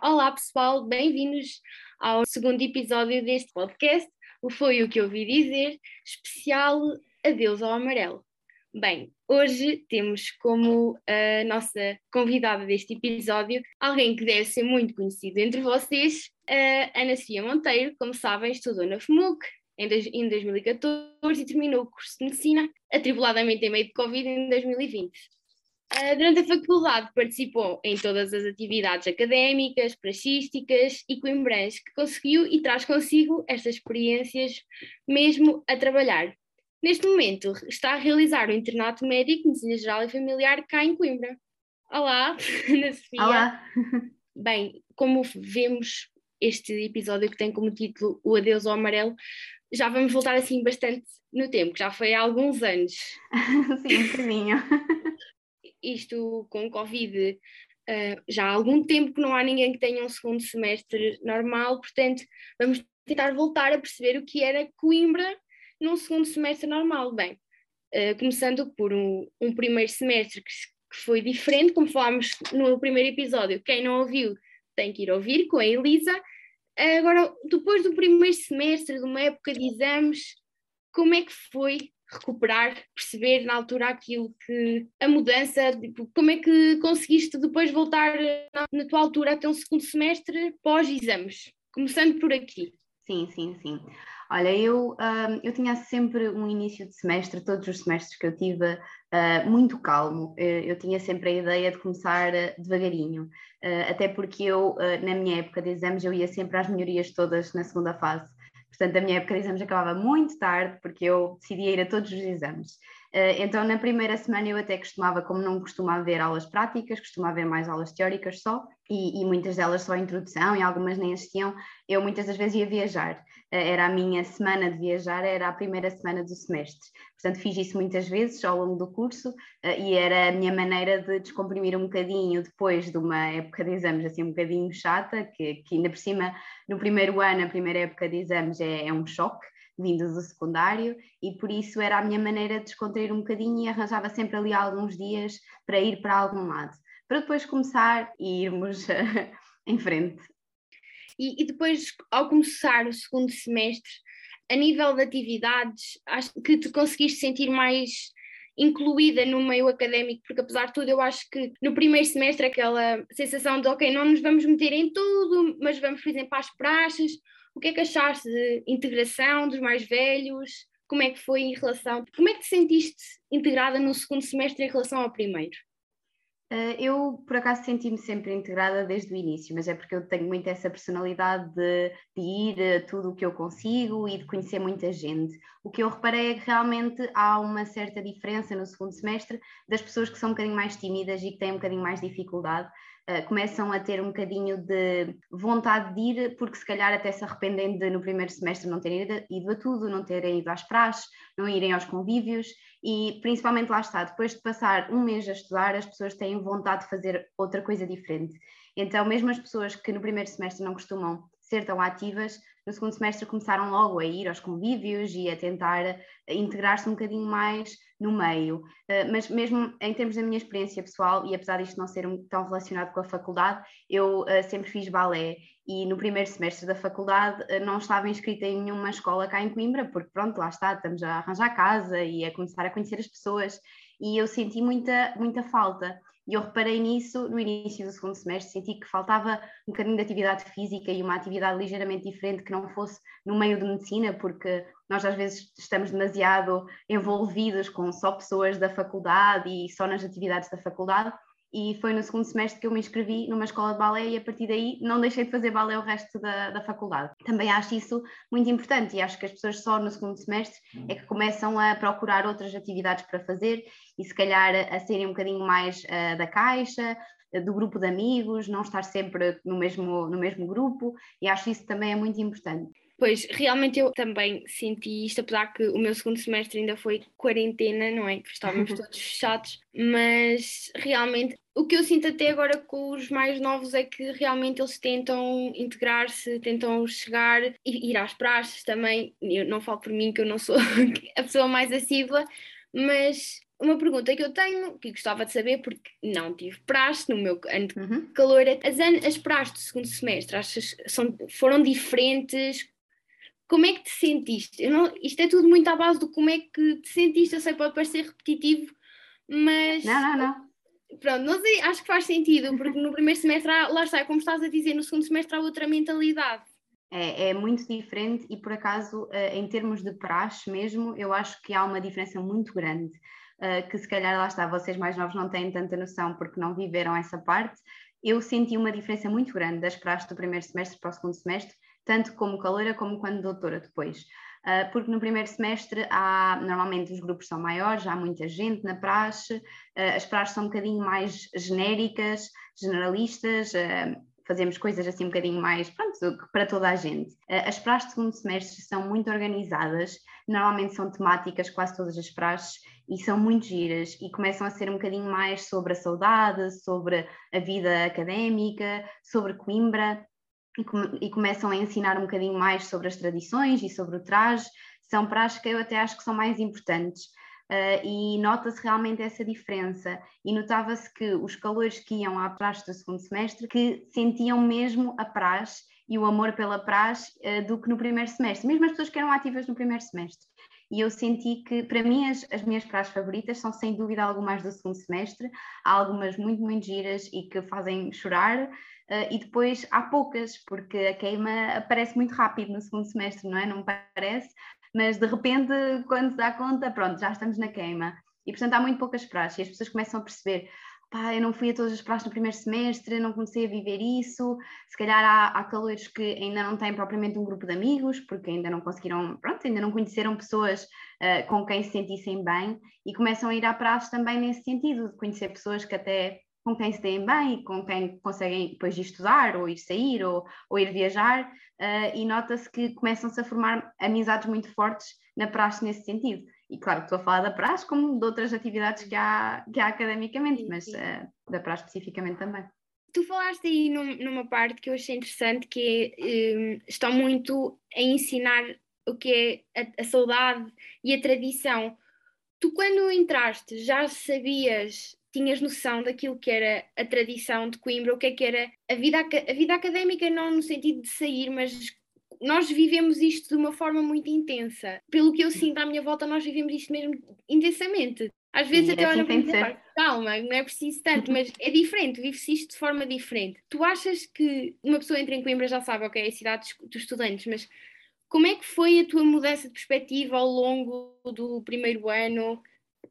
Olá pessoal, bem-vindos ao segundo episódio deste podcast, o Foi o que ouvi dizer, especial Adeus ao Amarelo. Bem, hoje temos como a nossa convidada deste episódio alguém que deve ser muito conhecido entre vocês, a Ana Sofia Monteiro, como sabem, estudou na FMUC em 2014 e terminou o curso de Medicina, atribuladamente em meio de Covid, em 2020. Uh, durante a faculdade participou em todas as atividades académicas, praxísticas e coimbrãs que conseguiu e traz consigo estas experiências mesmo a trabalhar. Neste momento está a realizar o internato médico de medicina geral e familiar cá em Coimbra. Olá, Ana Sofia. Olá. Bem, como vemos este episódio que tem como título O Adeus ao Amarelo, já vamos voltar assim bastante no tempo, que já foi há alguns anos. Sim, um bocadinho isto com Covid uh, já há algum tempo que não há ninguém que tenha um segundo semestre normal, portanto, vamos tentar voltar a perceber o que era Coimbra num segundo semestre normal. Bem, uh, começando por um, um primeiro semestre que, que, foi diferente, como falámos no primeiro episódio, quem não ouviu tem que ir ouvir com a Elisa. Uh, agora, depois do primeiro semestre, de uma época de exames, como é que foi recuperar, perceber na altura aquilo que a mudança, tipo, como é que conseguiste depois voltar na, na tua altura até um segundo semestre pós-exames? Começando por aqui. Sim, sim, sim. Olha, eu, uh, eu tinha sempre um início de semestre, todos os semestres que eu tive, uh, muito calmo. Uh, eu tinha sempre a ideia de começar devagarinho, até porque eu, na minha época de exames, eu ia sempre às melhorias todas na segunda fase. Portanto, a minha época de exames acabava muito tarde, porque eu decidia ir a todos os exames. Uh, então, na primeira semana, eu até costumava, como não costumava ver aulas práticas, costumava ver mais aulas teóricas só, e, e, muitas delas só introdução, e algumas nem assistiam. Eu muitas das vezes ia viajar. Uh, era a minha semana de viajar, era a primeira semana do semestre. Portanto, fiz isso muitas vezes ao longo do curso, uh, e era a minha maneira de descomprimir um bocadinho depois de uma época de exames assim um bocadinho chata, que, que ainda por cima, no primeiro ano, a primeira época de exames é, é um choque vindos do secundário, e por isso era a minha maneira de descontrair um bocadinho e arranjava sempre ali alguns dias para ir para algum lado, para depois começar e irmos em frente. E, e, depois, ao começar o segundo semestre, a nível de atividades, acho que te conseguiste sentir mais incluída no meio académico, porque apesar de tudo, eu acho que no primeiro semestre aquela sensação de ok, não nos vamos meter em tudo, mas vamos, por exemplo, às praxes, o que é que achaste de integração dos mais velhos? Como é que foi em relação. Como é que te sentiste integrada no segundo semestre em relação ao primeiro? Uh, eu, por acaso, senti-me sempre integrada desde o início, mas é porque eu tenho muito essa personalidade de, de ir a tudo o que eu consigo e de conhecer muita gente. O que eu reparei é que realmente há uma certa diferença no segundo semestre das pessoas que são um bocadinho mais tímidas e que têm um bocadinho mais dificuldade uh, começam a ter um bocadinho de vontade de ir, porque se calhar até se arrependem de no primeiro semestre não terem ido, ido a tudo, não terem ido às praxes, não irem aos convívios e principalmente lá está, depois de passar um mês a estudar, as pessoas têm vontade de fazer outra coisa diferente. Então, mesmo as pessoas que no primeiro semestre não costumam ser tão ativas, no segundo semestre começaram logo a ir aos convívios e a tentar eh, integrar-se um bocadinho mais no meio. Uh, mas mesmo em termos da minha experiência pessoal, e apesar disto não ser tão relacionado com a faculdade, eu uh, sempre fiz balé e no primeiro semestre da faculdade uh, não estava inscrita em nenhuma escola cá em Coimbra, porque pronto, lá está, estamos a arranjar casa e a começar a conhecer as pessoas e eu senti muita, muita falta. E eu reparei nisso no início do segundo semestre, senti que faltava um bocadinho de atividade física e uma atividade ligeiramente diferente que não fosse no meio de medicina, porque nós às vezes estamos demasiado envolvidos com só pessoas da faculdade e só nas atividades da faculdade. E foi no segundo semestre que eu me inscrevi numa escola de balé e a partir daí não deixei de fazer balé o resto da, da faculdade. Também acho isso muito importante e acho que as pessoas só no segundo semestre é que começam a procurar outras atividades para fazer e se calhar a serem um bocadinho mais uh, da caixa, uh, do grupo de amigos, não estar sempre no mesmo, no mesmo grupo, e acho isso também é muito importante. Pois, realmente eu também senti isto, apesar que o meu segundo semestre ainda foi quarentena, não é? Estávamos todos fechados, mas realmente o que eu sinto até agora com os mais novos é que realmente eles tentam integrar-se, tentam chegar e ir às praxes também. Eu não falo por mim que eu não sou a pessoa mais assídua, mas uma pergunta que eu tenho, que gostava de saber, porque não tive praxe no meu ano de Uhum. calor, é as, as praxes do segundo semestre, achas são, foram diferentes? Como é que te sentiste? Não, isto é tudo muito à base do como é que te sentiste, eu sei que pode parecer repetitivo, mas Não, não, não. pronto, não sei, acho que faz sentido, porque no primeiro semestre, há, lá está, como estás a dizer, no segundo semestre há outra mentalidade. É, é muito diferente e, por acaso, eh, em termos de praxe mesmo, eu acho que há uma diferença muito grande. eh, que se calhar lá está, vocês mais novos não têm tanta noção porque não viveram essa parte. Eu senti uma diferença muito grande das praxes do primeiro semestre para o segundo semestre, tanto como caloura como quando doutora depois. Eh, porque no primeiro semestre há, normalmente os grupos são maiores, há muita gente na praxe, eh, as praxes são um bocadinho mais genéricas, generalistas, eh, fazemos coisas assim um bocadinho mais, pronto, para toda a gente. As praxes de segundo semestre são muito organizadas, normalmente são temáticas, quase todas as praxes, e são muito giras e começam a ser um bocadinho mais sobre a saudade, sobre a vida académica, sobre Coimbra, e, e começam a ensinar um bocadinho mais sobre as tradições e sobre o traje. São praxes que eu até acho que são mais importantes. Uh, e nota-se realmente essa diferença e notava-se que os calores que iam à praxe do segundo semestre que sentiam mesmo a praxe e o amor pela praxe uh, do que no primeiro semestre, mesmo as pessoas que eram ativas no primeiro semestre. E eu senti que, para mim, as, as minhas praxes favoritas são sem dúvida algumas do segundo semestre, há algumas muito, muito giras e que fazem chorar, uh, e depois há poucas, porque a queima aparece muito rápido no segundo semestre, não é? Não parece? mas de repente, quando se dá conta, pronto, já estamos na queima. E portanto há muito poucas praxes e as pessoas começam a perceber. Pá, eu não fui a todas as praxes no primeiro semestre, não comecei a viver isso. Se calhar há, há que ainda não têm propriamente um grupo de amigos, porque ainda não conseguiram, pronto, ainda não conheceram pessoas uh, com quem se sentissem bem e começam a ir à praxe também nesse sentido, de conhecer pessoas que até com quem se deem bem com quem conseguem depois ir estudar ou ir sair ou, ou ir viajar uh, e nota-se que começam-se a formar amizades muito fortes na praxe nesse sentido. E claro, estou a falar da praxe como de outras atividades que há, que há academicamente, mas uh, da praxe especificamente também. Tu falaste aí num, numa parte que eu achei interessante, que é, um, estão muito a ensinar o que é a, a saudade e a tradição. Tu quando entraste já sabias tinhas noção daquilo que era a tradição de Coimbra, o que é que era a vida, a vida académica, não no sentido de sair, mas nós vivemos isto de uma forma muito intensa. Pelo que eu sinto à minha volta, nós vivemos isto mesmo intensamente. Às vezes Sim, até assim olham tem para calma, não é preciso tanto, mas é diferente, vive-se isto de forma diferente. Tu achas que uma pessoa entra em Coimbra já sabe, ok, é a cidade dos estudantes, mas como é que foi a tua mudança de perspectiva ao longo do primeiro ano,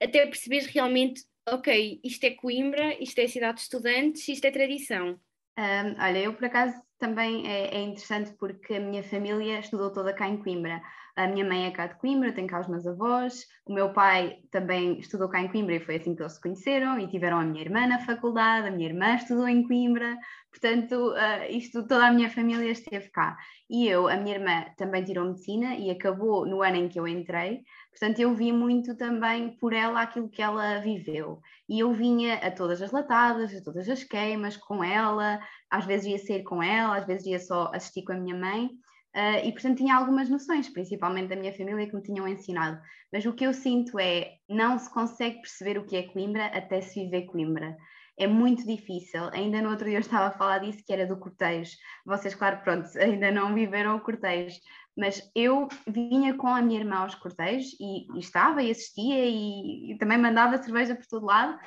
até perceberes realmente ok, isto é Coimbra, isto é cidade de estudantes, isto é tradição. Um, olha, eu por acaso também é, é, interessante porque a minha família estudou toda cá em Coimbra. A minha mãe é cá de Coimbra, tem cá os meus avós, o meu pai também estudou cá em Coimbra e foi assim que eles se conheceram e tiveram a minha irmã na faculdade, a minha irmã estudou em Coimbra, portanto, uh, isto toda a minha família esteve cá. E eu, a minha irmã também tirou medicina e acabou no ano em que eu entrei, portanto, eu vi muito também por ela aquilo que ela viveu. E eu vinha a todas as latadas, a todas as queimas com ela, às vezes ia sair com ela, às vezes ia só assistir com a minha mãe. Uh, e portanto tinha algumas noções, principalmente da minha família, que me tinham ensinado. Mas o que eu sinto é não se consegue perceber o que é Coimbra até se viver Coimbra. É muito difícil. Ainda no outro dia eu estava a falar disso, que era do cortejo. Vocês, claro, pronto, ainda não viveram o cortejo. Mas eu vinha com a minha irmã aos cortejos e, e estava e assistia e, e também mandava cerveja por todo lado.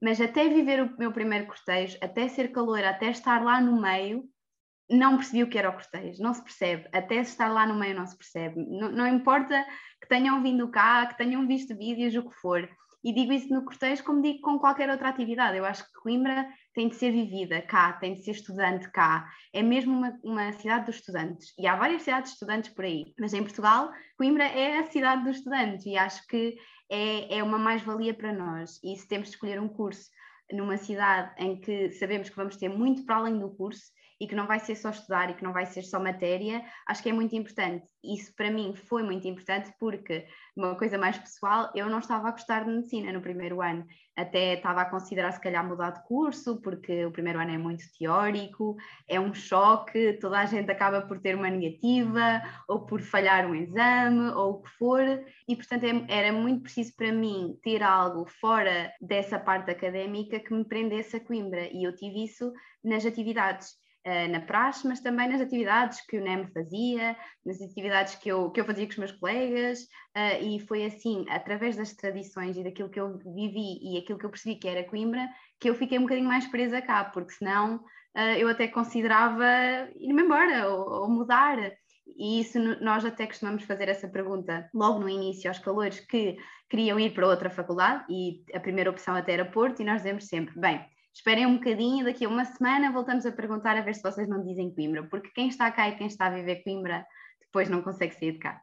Mas até viver o meu primeiro cortejo, até ser calor, até estar lá no meio, não percebi o que era o cortejo, não se percebe, até estar lá no meio não se percebe, não, não, importa que tenham vindo cá, que tenham visto vídeos, o que for, e digo isso no cortejo como digo com qualquer outra atividade, eu acho que Coimbra tem de ser vivida cá, tem de ser estudante cá, é mesmo uma, uma cidade dos estudantes, e há várias cidades de estudantes por aí, mas em Portugal, Coimbra é a cidade dos estudantes, e acho que é, é uma mais-valia para nós, e se temos de escolher um curso numa cidade em que sabemos que vamos ter muito para além do curso, e que não vai ser só estudar e que não vai ser só matéria, acho que é muito importante. Isso para mim foi muito importante porque, uma coisa mais pessoal, eu não estava a gostar de medicina no primeiro ano, até estava a considerar se calhar mudar de curso, porque o primeiro ano é muito teórico, é um choque, toda a gente acaba por ter uma negativa, ou por falhar um exame, ou o que for, e portanto é, era muito preciso para mim ter algo fora dessa parte académica que me prendesse a Coimbra, e eu tive isso nas atividades. Uh, na praxe, mas também nas atividades que o NEM fazia, nas atividades que eu, que eu fazia com os meus colegas, uh, e foi assim, através das tradições e daquilo que eu vivi e aquilo que eu percebi que era Coimbra, que eu fiquei um bocadinho mais presa cá, porque senão uh, eu até considerava ir-me embora ou, ou mudar. E isso nós até costumamos fazer essa pergunta logo no início aos calores que queriam ir para outra faculdade e a primeira opção até era Porto, e nós dizemos sempre: bem, esperem um bocadinho, daqui a uma semana voltamos a perguntar a ver se vocês não dizem Coimbra, porque quem está cá e quem está a viver Coimbra depois não consegue sair de cá.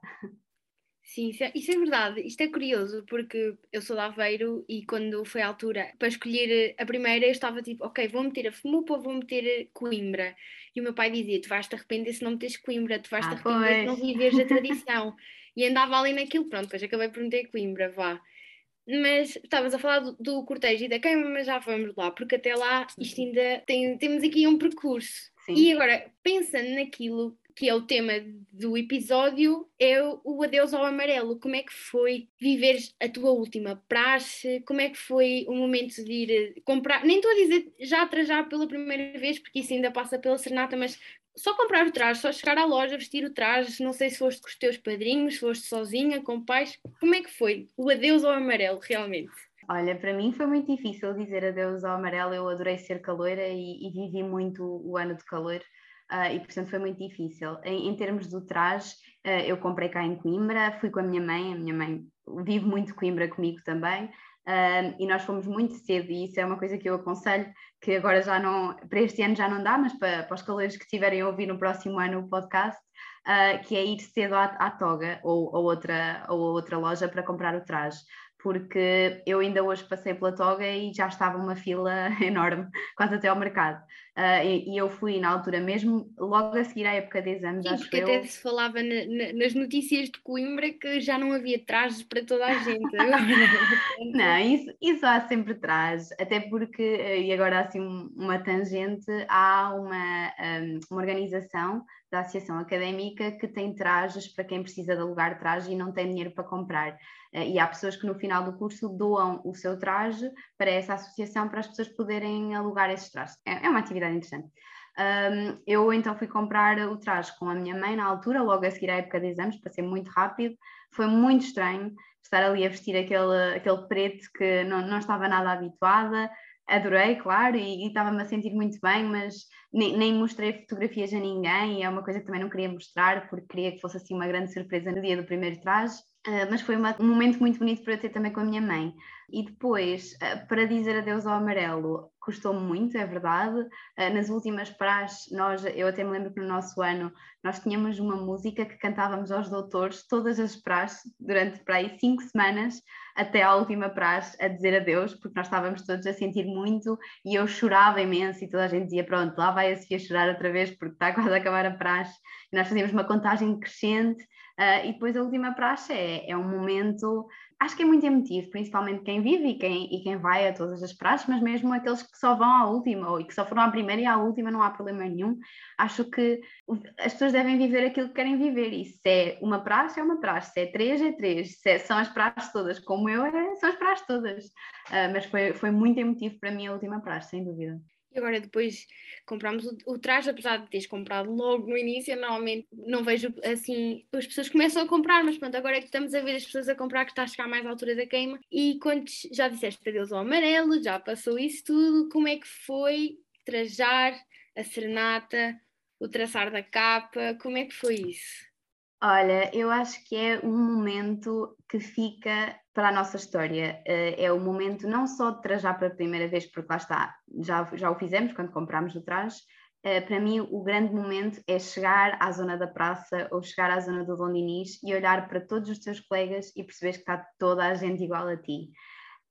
Sim, isso é, isso é, verdade. Isto é curioso porque eu sou de Aveiro e quando foi a altura para escolher a primeira, eu estava tipo, ok, vou meter a FMUP ou vou meter Coimbra? E o meu pai dizia: Tu vais te arrepender se não meteres Coimbra, tu vais te ah, arrepender pois. se não viveres a tradição. e andava ali naquilo, pronto, depois acabei por meter Coimbra, vá. Mas estavas a falar do, do cortejo e da queima, mas já vamos lá, porque até lá isto ainda tem, temos aqui um percurso. Sim. E agora, pensando naquilo que é o tema do episódio, é o adeus ao amarelo. Como é que foi viveres a tua última praxe? Como é que foi o momento de ir eh, comprar? Nem estou a dizer já trajar pela primeira vez, porque isso ainda passa pela serenata, mas só comprar o traje, só chegar à loja, vestir o traje. Não sei se foste com os teus padrinhos, se foste sozinha, com pais. Como é que foi o adeus ao amarelo, realmente? Olha, para mim foi muito difícil dizer adeus ao amarelo. Eu adorei ser caloira e, e vivi muito o ano de calor uh, e portanto foi muito difícil. Em, em termos do traje, uh, eu comprei cá em Coimbra, fui com a minha mãe, a minha mãe vive muito Coimbra comigo também. Uh, e nós fomos muito cedo, e isso é uma coisa que eu aconselho, que agora já não, para este ano já não dá, mas para, para os calores que estiverem a ouvir no próximo ano o podcast, uh, que é ir cedo à, à Toga ou, ou, outra, ou outra loja para comprar o traje porque eu ainda hoje passei pela toga e já estava uma fila enorme, quase até ao mercado. Uh, e, e, eu fui na altura mesmo, logo a seguir à época de exames, Sim, acho porque eu... até se falava na, na, nas notícias de Coimbra que já não havia trajes para toda a gente. não, isso, isso há sempre trajes, até porque, eh, e agora assim uma tangente, há uma, um, uma organização da Associação Académica que tem trajes para quem precisa de alugar traje e não tem dinheiro para comprar. Eh, e há pessoas que no final do curso doam o seu traje para essa associação para as pessoas poderem alugar esses trajes. É, é uma atividade interessante. Um, eu então fui comprar o traje com a minha mãe na altura, logo a seguir à época de exames, passei muito rápido, foi muito estranho estar ali a vestir aquele, aquele preto que não, não estava nada habituada, adorei, claro, e estava-me a sentir muito bem, mas nem, nem, mostrei fotografias a ninguém, e é uma coisa que também não queria mostrar, porque queria que fosse assim uma grande surpresa no dia do primeiro traje. Uh, mas foi uma, um momento muito bonito para eu ter também com a minha mãe. E depois, uh, para dizer adeus ao amarelo, custou muito, é verdade. Uh, nas últimas praxes, nós, eu até me lembro que no nosso ano nós tínhamos uma música que cantávamos aos doutores todas as praxes durante para aí cinco semanas até à última praxe a dizer adeus, porque nós estávamos todos a sentir muito e eu chorava imenso e toda a gente dizia: Pronto, lá vai a Sofia chorar outra vez porque está quase a acabar a praxe. E nós fazíamos uma contagem crescente Uh, e depois a última praxe é, é um momento, acho que é muito emotivo, principalmente quem vive e quem, e quem vai a todas as praxes, mas mesmo aqueles que só vão à última, ou que só foram à primeira e à última, não há problema nenhum. Acho que as pessoas devem viver aquilo que querem viver, e se é uma praxe, é uma praxe, se é três, é três, se é, são as praxes todas, como eu, é, são as praxes todas. Uh, mas foi, foi muito emotivo para mim a última praxe, sem dúvida. Agora depois compramos o, o, traje, apesar de teres comprado logo no início, normalmente não vejo assim, as pessoas começam a comprar, mas pronto, agora é que estamos a ver as pessoas a comprar que está a chegar mais à altura da queima. E quando já disseste adeus ao amarelo, já passou isso tudo, como é que foi trajar a serenata, o traçar da capa, como é que foi isso? Olha, eu acho que é um momento que fica para a nossa história. Eh, é o momento não só de trajar pela primeira vez, porque lá está, já, já o fizemos quando comprámos o traje. Eh, para mim, o grande momento é chegar à zona da praça ou chegar à zona do Dom Dinis e olhar para todos os teus colegas e perceber que está toda a gente igual a ti.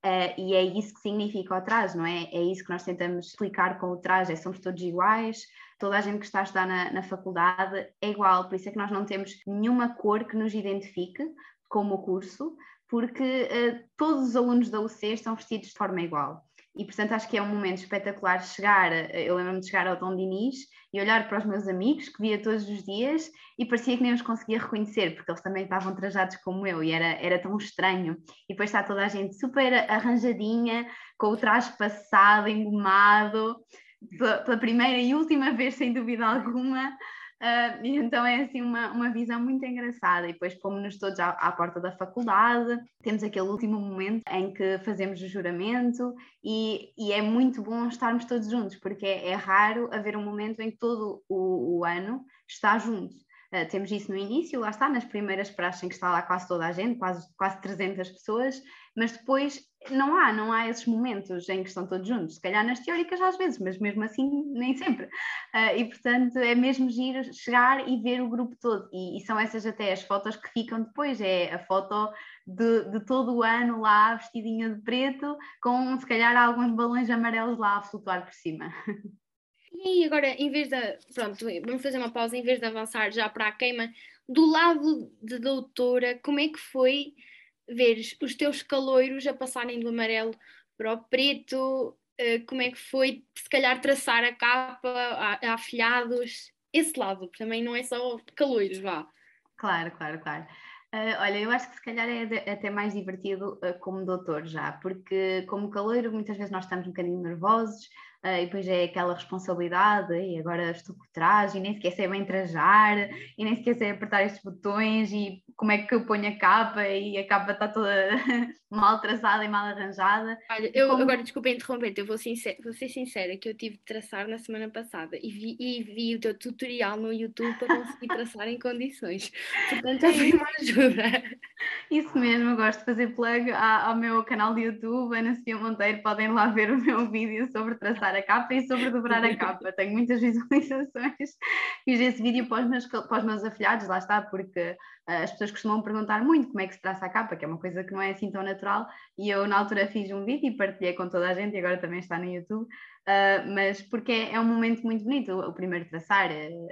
Uh, e é isso que significa o traje, não é? É isso que nós tentamos explicar com o traje, é somos todos iguais, toda a gente que está a estudar na, na faculdade é igual, por isso é que nós não temos nenhuma cor que nos identifique como curso, porque uh, todos os alunos da UC estão vestidos de forma igual. E, portanto, acho que é um momento espetacular chegar. Eh, eu lembro-me de chegar ao Dom Dinis e olhar para os meus amigos, que via todos os dias, e parecia que nem os conseguia reconhecer, porque eles também estavam trajados como eu, e era, era tão estranho. E depois está toda a gente super arranjadinha, com o traje passado, engomado, pela primeira e última vez, sem dúvida alguma. Uh, então é assim uma, uma visão muito engraçada. E depois pomos-nos todos à, à, porta da faculdade, temos aquele último momento em que fazemos o juramento, e, e é muito bom estarmos todos juntos, porque é, é raro haver um momento em que todo o, o ano está junto. Uh, temos isso no início, lá está, nas primeiras praxes em que está lá quase toda a gente, quase, quase 300 pessoas, mas depois não há, não há esses momentos em que estão todos juntos. Se calhar nas teóricas às vezes, mas mesmo assim nem sempre. Uh, e portanto é mesmo giro chegar e ver o grupo todo. E, e, são essas até as fotos que ficam depois. É a foto de, de todo o ano lá vestidinha de preto, com se calhar alguns balões amarelos lá a flutuar por cima. E agora, em vez de. Pronto, vamos fazer uma pausa, em vez de avançar já para a queima, do lado de doutora, como é que foi ver os teus caloiros a passarem do amarelo para o preto? Uh, como é que foi, se calhar, traçar a capa a, a afilhados? Esse lado também não é só caloiros, vá. Claro, claro, claro. Uh, olha, eu acho que se calhar é de, até mais divertido uh, como doutor já, porque como caloiro muitas vezes nós estamos um bocadinho nervosos, uh, e depois é aquela responsabilidade, e agora estou por trás, e nem sequer sei bem trajar, e nem sequer sei apertar estes botões, e como é que eu ponho a capa, e a capa está toda mal traçada e mal arranjada. Olha, eu como... agora desculpa interromper eu vou, vou ser sincera, que eu tive de traçar na semana passada, e vi, e vi o teu tutorial no YouTube para conseguir traçar em condições, portanto foi uma ajuda. Isso mesmo, eu gosto de fazer plug ao meu canal de YouTube, Ana Sofia Monteiro, podem lá ver o meu vídeo sobre traçar a capa e sobre dobrar a capa. Tenho muitas visualizações. Fiz esse vídeo para os meus, para os meus afilhados, lá está, porque as pessoas costumam perguntar muito como é que se traça a capa, que é uma coisa que não é assim tão natural. E eu, na altura, fiz um vídeo e partilhei com toda a gente, e agora também está no YouTube. Uh, mas porque é, é, um momento muito bonito, o, primeiro traçar. Uh,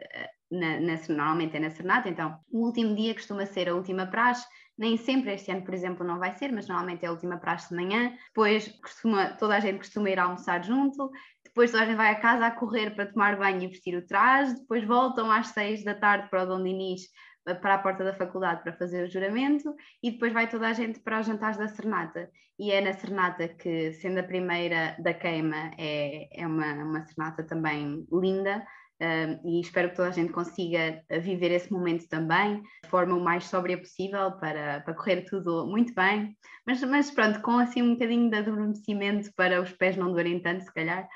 na, na, normalmente é na Serenata, então o último dia costuma ser a última praxe, nem sempre, este ano, por exemplo, não vai ser, mas normalmente é a última praxe de manhã. Depois costuma, toda a gente costuma ir almoçar junto. Depois toda a gente vai a casa a correr para tomar banho e vestir o traje. Depois voltam às seis da tarde para o Dom Dinis, eh, para a porta da faculdade para fazer o juramento. E depois vai toda a gente para os jantares da Serenata. E é na Serenata que, sendo a primeira da queima, é, é uma, uma Serenata também linda e espero que toda a gente consiga eh, viver esse momento também de forma o mais sóbria possível para, para correr tudo muito bem, mas, mas pronto, com assim um bocadinho de adormecimento para os pés não doerem tanto, se calhar.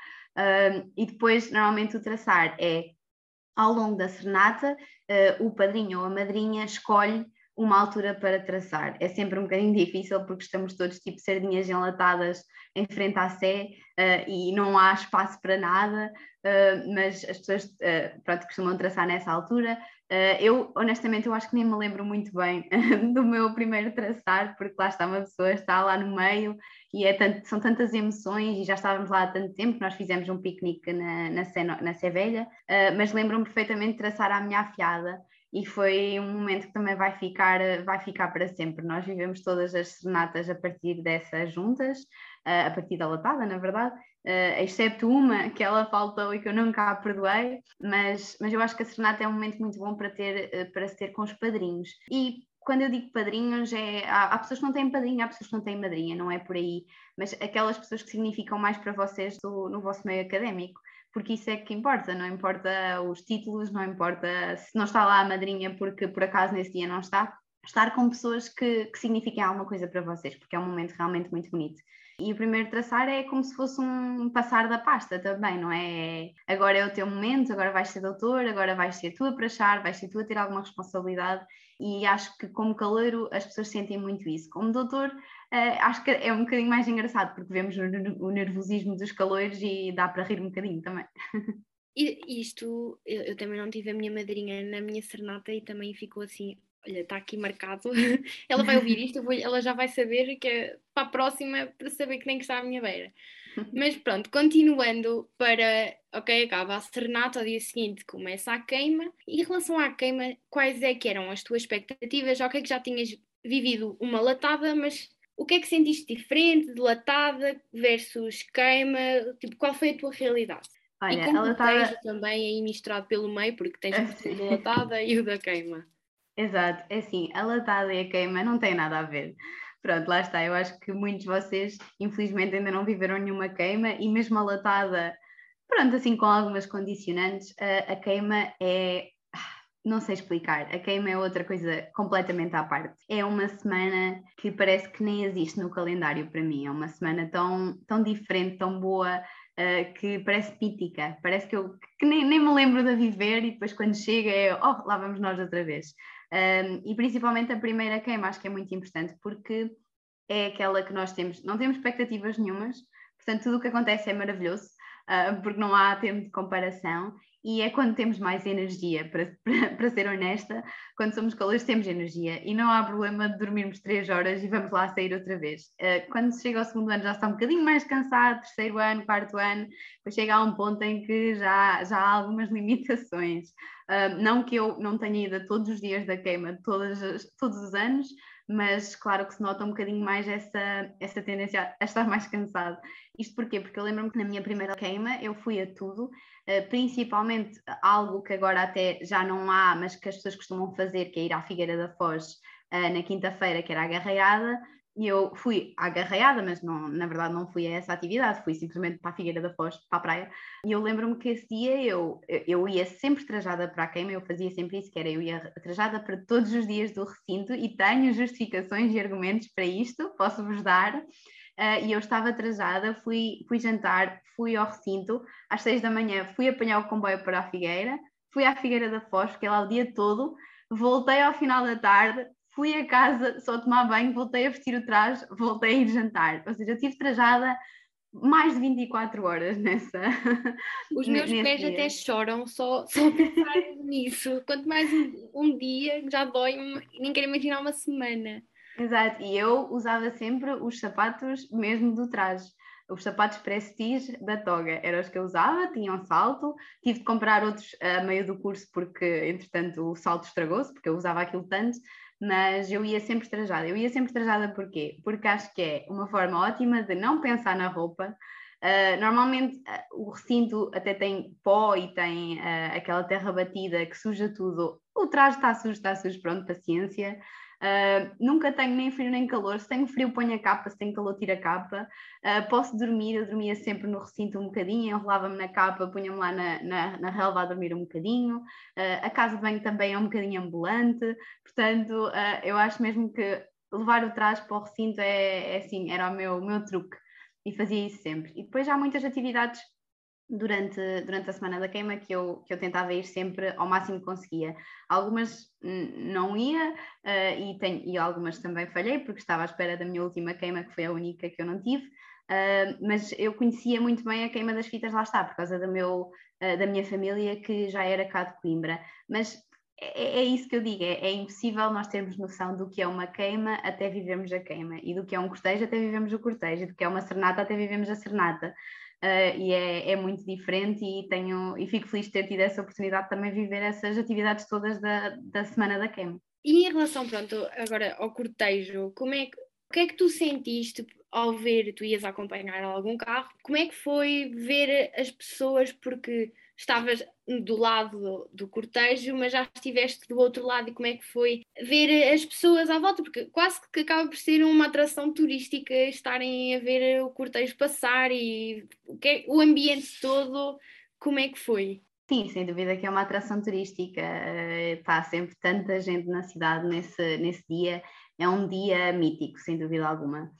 e depois, normalmente, o traçar é ao longo da serenata, uh, o padrinho ou a madrinha escolhe uma altura para traçar. É sempre um bocadinho difícil porque estamos todos tipo sardinhas enlatadas em frente à Sé uh, e não há espaço para nada, uh, mas as pessoas uh, pronto, costumam traçar nessa altura. Eu, honestamente, eu acho que nem me lembro muito bem do meu primeiro traçar, porque lá está uma pessoa, está lá no meio e é tanto, são tantas emoções e já estávamos lá há tanto tempo, nós fizemos um piquenique na, na, na Sé Velha, mas lembro-me perfeitamente de traçar à minha afiada e foi um momento que também vai ficar, vai ficar para sempre. Nós vivemos todas as serenatas a partir dessas juntas, eh, a partir da latada, na verdade, uh, uma que ela faltou e que eu nunca a perdoei, mas, mas eu acho que a serenata é um momento muito bom para, ter, uh, para se ter com os padrinhos. E quando eu digo padrinhos, é, há, há, pessoas que não têm padrinho, há pessoas que não têm madrinha, não é por aí, mas aquelas pessoas que significam mais para vocês do, no vosso meio académico porque isso é que importa, não importa os títulos, não importa se não está lá a madrinha porque por acaso nesse dia não está, estar com pessoas que, que signifiquem alguma coisa para vocês, porque é um momento realmente muito bonito. E o primeiro traçar é como se fosse um passar da pasta também, não é? Agora é o teu momento, agora vais ser doutor, agora vais ser tu a prachar, vais ser tu a ter alguma responsabilidade. E acho que como caloiro as pessoas sentem muito isso. Como doutor, uh, acho que é um bocadinho mais engraçado, porque vemos o, nervosismo dos caloiros e dá para rir um bocadinho também. E isto, eu, eu, também não tive a minha madrinha na minha serenata e também ficou assim, olha, está aqui marcado, ela vai ouvir isto, vou, ela já vai saber que é para a próxima para saber que nem que está à minha beira. Mas pronto, continuando para. Ok, acaba a serenata, ao dia seguinte começa a queima. E em relação à queima, quais é que eram as tuas expectativas? Ok, que já tinhas vivido uma latada, mas o que é que sentiste diferente de latada versus queima? Tipo, qual foi a tua realidade? Olha, e com a latada... também aí misturado pelo meio, porque tens o da latada e o da queima. Exato, é assim, a latada e a queima não têm nada a ver. Pronto, lá está. Eu acho que muitos de vocês, infelizmente, ainda não viveram nenhuma queima e mesmo a latada, pronto, assim com algumas condicionantes, a, a queima é não sei explicar. A queima é outra coisa completamente à parte. É uma semana que parece que nem existe no calendário para mim. É uma semana tão, tão diferente, tão boa, uh, que parece mítica. Parece que eu que nem, nem me lembro de viver e depois quando chega é, oh, lá vamos nós outra vez. Um, e principalmente a primeira queima acho que é muito importante porque é aquela que nós temos, não temos expectativas nenhumas, portanto tudo o que acontece é maravilhoso, uh, porque não há tempo de comparação e é quando temos mais energia, para, para, para, ser honesta, quando somos calores temos energia e não há problema de dormirmos três horas e vamos lá sair outra vez. Uh, quando se chega ao segundo ano já está um bocadinho mais cansado, terceiro ano, quarto ano, depois chega a um ponto em que já, já há algumas limitações. Uh, não que eu não tenha ido a todos os dias da queima, todos, os anos, mas claro que se nota um bocadinho mais essa, essa tendência a estar mais cansado. Isto porquê? Porque eu lembro-me que na minha primeira queima eu fui a tudo, principalmente algo que agora até já não há, mas que as pessoas costumam fazer, que é ir à Figueira da Foz eh, na quinta-feira, que era a garreada, e eu fui à garreada, mas não, na verdade não fui a essa atividade, fui simplesmente para a Figueira da Foz, para a praia. E eu lembro-me que esse dia eu, eu ia sempre trajada para a queima, eu fazia sempre isso, que era eu ia trajada para todos os dias do recinto e tenho justificações e argumentos para isto, posso-vos dar. Uh, e eu estava trajada, fui, fui jantar, fui ao recinto, às seis da manhã fui apanhar o comboio para a Figueira, fui à Figueira da Foz, fiquei lá o dia todo, voltei ao final da tarde, fui a casa só tomar banho, voltei a vestir o traje, voltei a ir jantar. Ou seja, eu tive trajada mais de 24 horas nessa. Os meus pés dia. até choram só, só pensar nisso. Quanto mais um, um dia já dói, nem quero imaginar uma semana. Exato, e eu usava sempre os sapatos mesmo do traje. Os sapatos prestige da toga, eram os que eu usava, tinham salto, tive de comprar outros a meio do curso porque, entretanto, o salto estragou-se, porque eu usava aquilo tanto, mas eu ia sempre trajada. Eu ia sempre trajada porquê? Porque acho que é uma forma ótima de não pensar na roupa. Uh, normalmente uh, o recinto até tem pó e tem uh, aquela terra batida que suja tudo. O traje está sujo, está sujo, pronto, paciência. Uh, nunca tenho nem frio nem calor. Se tenho frio, ponho a capa, se tenho calor, tiro a capa. Uh, posso dormir, eu dormia sempre no recinto um bocadinho, enrolava-me na capa, punha-me lá na, na, na, relva a dormir um bocadinho. Uh, a casa de banho também é um bocadinho ambulante, portanto, eu acho mesmo que levar o traje para o recinto é, é assim, era o meu, meu truque e fazia isso sempre. E depois há muitas atividades durante, durante a semana da queima que eu, que eu tentava ir sempre ao máximo que conseguia. Algumas não ia uh, e, tenho, e algumas também falhei porque estava à espera da minha última queima, que foi a única que eu não tive. Uh, mas eu conhecia muito bem a queima das fitas, lá está, por causa do meu, uh, da minha família que já era cá de Coimbra. Mas é, é isso que eu digo, é, é, impossível nós termos noção do que é uma queima até vivemos a queima, e do que é um cortejo até vivemos o cortejo, e do que é uma serenata até vivemos a serenata uh, e é, é, muito diferente e tenho e fico feliz de ter tido essa oportunidade de também viver essas atividades todas da, da Semana da Queima. E em relação, pronto, agora ao cortejo, como é que, o que é que tu sentiste ao ver, tu ias acompanhar algum carro, como é que foi ver as pessoas, porque estavas do lado do, do, cortejo, mas já estiveste do outro lado. E como é que foi ver as pessoas à volta, porque quase que acaba por ser uma atração turística estarem a ver o cortejo passar e o, é, ambiente todo, como é que foi? Sim, sem dúvida que é uma atração turística, está sempre tanta gente na cidade nesse, nesse dia, é um dia mítico, sem dúvida alguma.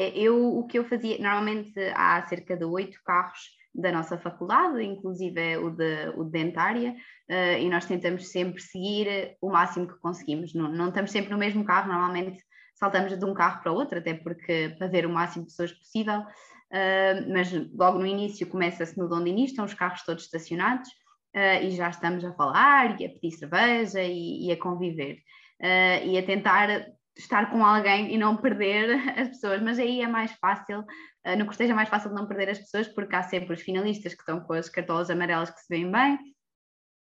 É, eu, o que eu fazia, normalmente há cerca de oito carros da nossa faculdade, inclusive é o de, o de dentária, uh, e nós tentamos sempre seguir o máximo que conseguimos. Não, não estamos sempre no mesmo carro, normalmente saltamos de um carro para outro, até porque para ver o máximo de pessoas possível, uh, mas logo no início começa-se no Dondini, estão os carros todos estacionados, uh, e já estamos a falar, e a pedir cerveja, e, e a conviver, e a tentar estar com alguém e não perder as pessoas, mas aí é mais fácil, uh, no cortejo é mais fácil não perder as pessoas porque há sempre os finalistas que estão com as cartolas amarelas que se veem bem,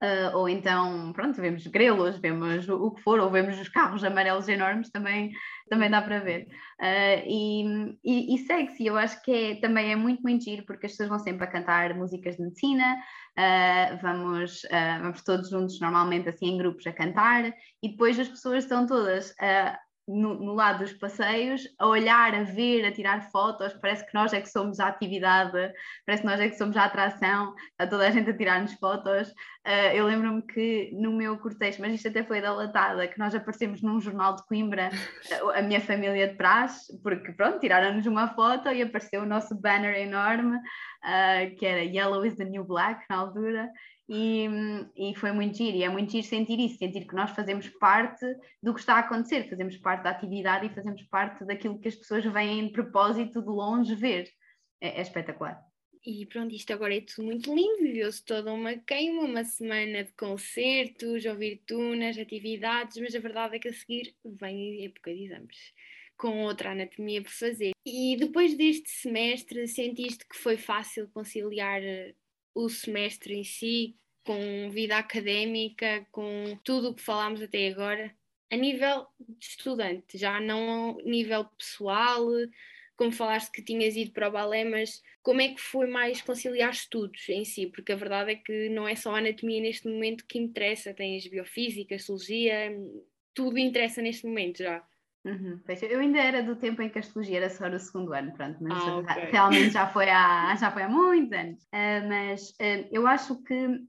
Uh, ou então, pronto, vemos grelos, vemos o, o, que for, ou vemos os carros amarelos enormes, também, também dá para ver. Uh, e, e, e segue-se, eu acho que é, também é muito, muito giro, porque as pessoas vão sempre a cantar músicas de medicina, uh, vamos, vamos todos juntos, normalmente assim em grupos, a cantar, e depois as pessoas estão todas no, no, lado dos passeios, a olhar, a ver, a tirar fotos, parece que nós é que somos a atividade, parece que nós é que somos a atração, está toda a gente a tirar-nos fotos. Uh, eu lembro-me que no meu cortejo, mas isto até foi da latada, que nós aparecemos num jornal de Coimbra, a minha família de praxe, porque pronto, tiraram-nos uma foto e apareceu o nosso banner enorme, uh, que era Yellow is the New Black na altura, e, e, foi muito giro, e é muito giro sentir isso, sentir que nós fazemos parte do que está a acontecer, fazemos parte da atividade e fazemos parte daquilo que as pessoas vêm de propósito de longe ver. É, é espetacular. E pronto, isto agora é tudo muito lindo, viveu-se toda uma queima, uma semana de concertos, ouvir tunas, atividades, mas a verdade é que a seguir vem a época de exames, com outra anatomia por fazer. E depois deste semestre, sentiste que foi fácil conciliar o semestre em si, com vida académica, com tudo o que falámos até agora, a nível de estudante, já não a nível pessoal, como falaste que tinhas ido para o balé, mas como é que foi mais conciliar estudos em si? Porque a verdade é que não é só a anatomia neste momento que interessa, tens biofísica, sociologia, tudo interessa neste momento já. Uhum, eu ainda era do tempo em que a astrologia era só no segundo ano, pronto, mas ah, okay. realmente já foi, há, já foi há muitos anos. Uh, mas uh, eu acho que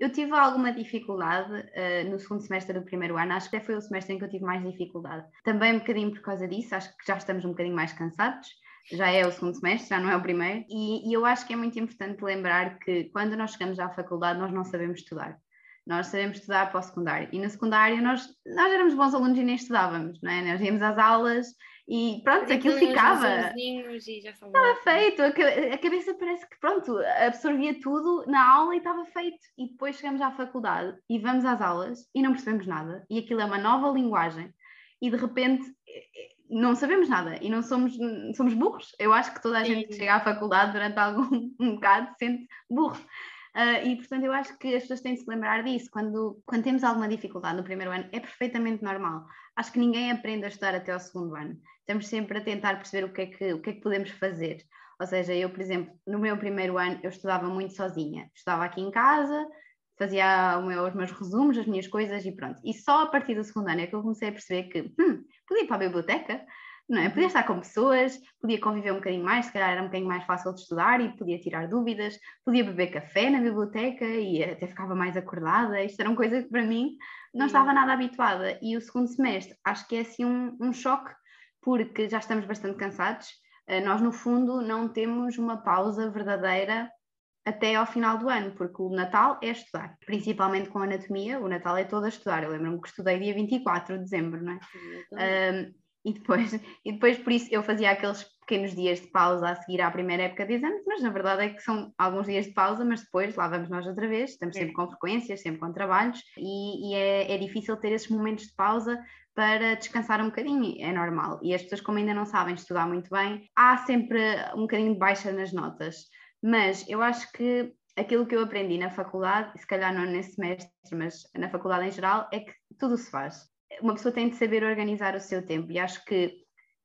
eu tive alguma dificuldade uh, no segundo semestre do primeiro ano, acho que até foi o semestre em que eu tive mais dificuldade. Também um bocadinho por causa disso, acho que já estamos um bocadinho mais cansados, já é o segundo semestre, já não é o primeiro, e, e eu acho que é muito importante lembrar que quando nós chegamos à faculdade nós não sabemos estudar nós sabemos estudar para o secundário. E na secundária nós, nós éramos bons alunos e nem estudávamos, não é? Nós íamos às aulas e pronto, aquilo ficava. Estava feito, a cabeça parece que pronto, absorvia tudo na aula e estava feito. E depois chegamos à faculdade e vamos às aulas e não percebemos nada. E aquilo é uma nova linguagem. E de repente não sabemos nada e não somos, somos burros. Eu acho que toda a gente que chega à faculdade durante algum um bocado se sente burro. Uh, e, portanto, eu acho que as pessoas têm de se lembrar disso. Quando, quando temos alguma dificuldade no primeiro ano, é perfeitamente normal. Acho que ninguém aprende a estudar até ao segundo ano. Estamos sempre a tentar perceber o que é que, o que, é que podemos fazer. Ou seja, eu, por exemplo, no meu primeiro ano, eu estudava muito sozinha. Estava aqui em casa, fazia meu, os meus resumos, as minhas coisas e pronto. E só a partir do segundo ano é que eu comecei a perceber que, hum, podia ir para a biblioteca, não é? Podia estar com pessoas, podia conviver um bocadinho mais, se calhar era um bocadinho mais fácil de estudar e podia tirar dúvidas, podia beber café na biblioteca e até ficava mais acordada. Isto eram coisas que para mim não estava nada habituada. E o segundo semestre acho que é assim um, um choque, porque já estamos bastante cansados. Eh, nós, no fundo, não temos uma pausa verdadeira até ao final do ano, porque o Natal é estudar, principalmente com anatomia, o Natal é todo a estudar. Eu lembro-me que estudei dia 24 de dezembro, não é? E depois, e depois, por isso, eu fazia aqueles pequenos dias de pausa a seguir à primeira época de exames, mas na verdade é que são alguns dias de pausa, mas depois lá vamos nós outra vez, estamos sempre com frequências, sempre com trabalhos, e, e é, é difícil ter esses momentos de pausa para descansar um bocadinho, é normal. E as pessoas, como ainda não sabem estudar muito bem, há sempre um bocadinho de baixa nas notas. Mas eu acho que aquilo que eu aprendi na faculdade, se calhar não nesse semestre, mas na faculdade em geral, é que tudo se faz uma pessoa tem de saber organizar o seu tempo e acho que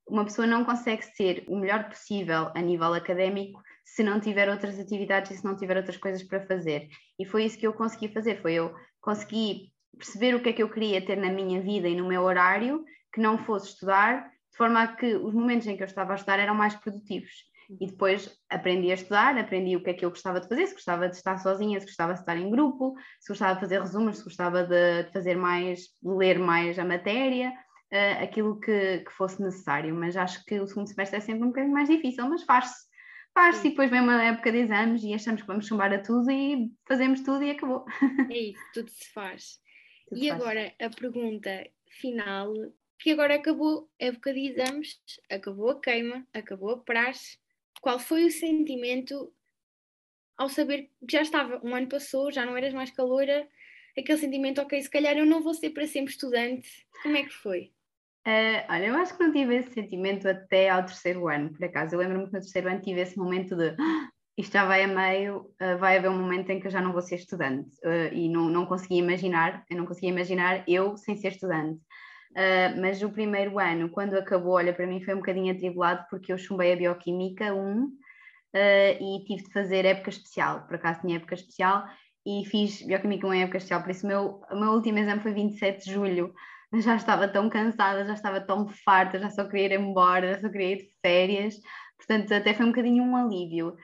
uma pessoa não consegue ser o melhor possível a nível académico se não tiver outras atividades e se não tiver outras coisas para fazer. E foi isso que eu consegui fazer, foi eu consegui perceber o que é que eu queria ter na minha vida e no meu horário, que não fosse estudar, de forma a que os momentos em que eu estava a estudar eram mais produtivos e depois aprendi a estudar, aprendi o que é que eu gostava de fazer, se gostava de estar sozinha, se gostava de estar em grupo, se gostava de fazer resumos, se gostava de fazer mais, de ler mais a matéria, uh, aquilo que, que, fosse necessário. Mas acho que o segundo semestre é sempre um bocadinho mais difícil, mas faz-se. Faz-se e depois vem uma época de exames e achamos que vamos chumbar a tudo e fazemos tudo e acabou. É isso, tudo se faz. Tudo e agora a pergunta final, que agora acabou a época de exames, acabou a queima, acabou a praxe, qual foi o sentimento ao saber que já estava, um ano passou, já não eras mais caloura, aquele sentimento, ok, se calhar eu não vou ser para sempre estudante, como é que foi? Uh, olha, eu acho que não tive esse sentimento até ao terceiro ano, por acaso. Eu lembro-me que no terceiro ano tive esse momento de ah, isto já vai a meio, uh, vai haver um momento em que eu já não vou ser estudante. Uh, e não, não conseguia imaginar, eu não conseguia imaginar eu sem ser estudante. Mas o primeiro ano, quando acabou, olha, para mim foi um bocadinho atribulado porque eu chumbei a Bioquímica 1 e tive de fazer época especial. Por acaso tinha época especial e fiz Bioquímica 1 em época especial, por isso o meu, meu último exame foi 27 de julho já estava tão cansada, já estava tão farta, já só queria ir embora, já só queria ir de férias, portanto até foi um bocadinho um alívio.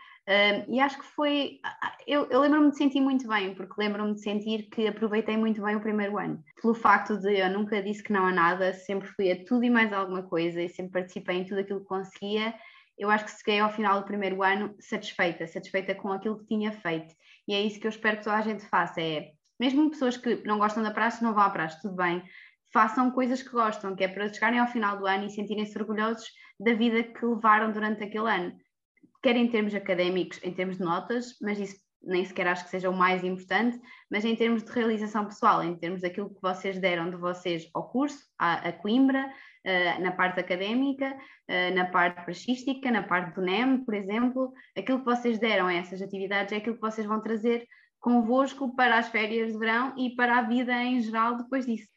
E acho que foi. Eu, eu lembro-me de sentir muito bem, porque lembro-me de sentir que aproveitei muito bem o primeiro ano. Pelo facto de eu nunca disse que não a nada, sempre fui a tudo e mais alguma coisa e sempre participei em tudo aquilo que conseguia. Eu acho que cheguei ao final do primeiro ano satisfeita, satisfeita com aquilo que tinha feito. E é isso que eu espero que toda a gente faça: é mesmo pessoas que não gostam da praxe, não vão à praxe, tudo bem, façam coisas que gostam, que é para chegarem ao final do ano e sentirem-se orgulhosos da vida que levaram durante aquele ano. Quer em termos académicos, em termos de notas, mas isso nem sequer acho que seja o mais importante, mas em termos de realização pessoal, em termos daquilo que vocês deram de vocês ao curso, à, Coimbra, uh, na parte académica, uh, na parte praxística, na parte do NEM, por exemplo, aquilo que vocês deram a essas atividades é aquilo que vocês vão trazer convosco para as férias de verão e para a vida em geral depois disso.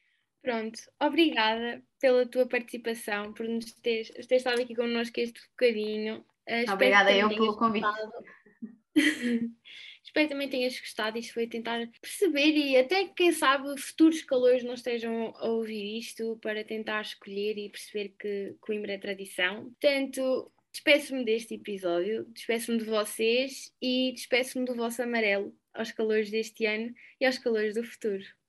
Pronto, obrigada pela tua participação, por nos teres, ter estado aqui connosco este bocadinho. Uh, obrigada eu pelo convite. espero que também tenhas gostado. Isto foi tentar perceber e até, quem sabe, futuros calores não estejam a ouvir isto para tentar escolher e perceber que Coimbra é tradição. Portanto, despeço-me deste episódio, despeço-me de vocês e despeço-me do vosso amarelo aos calores deste ano e aos calores do futuro.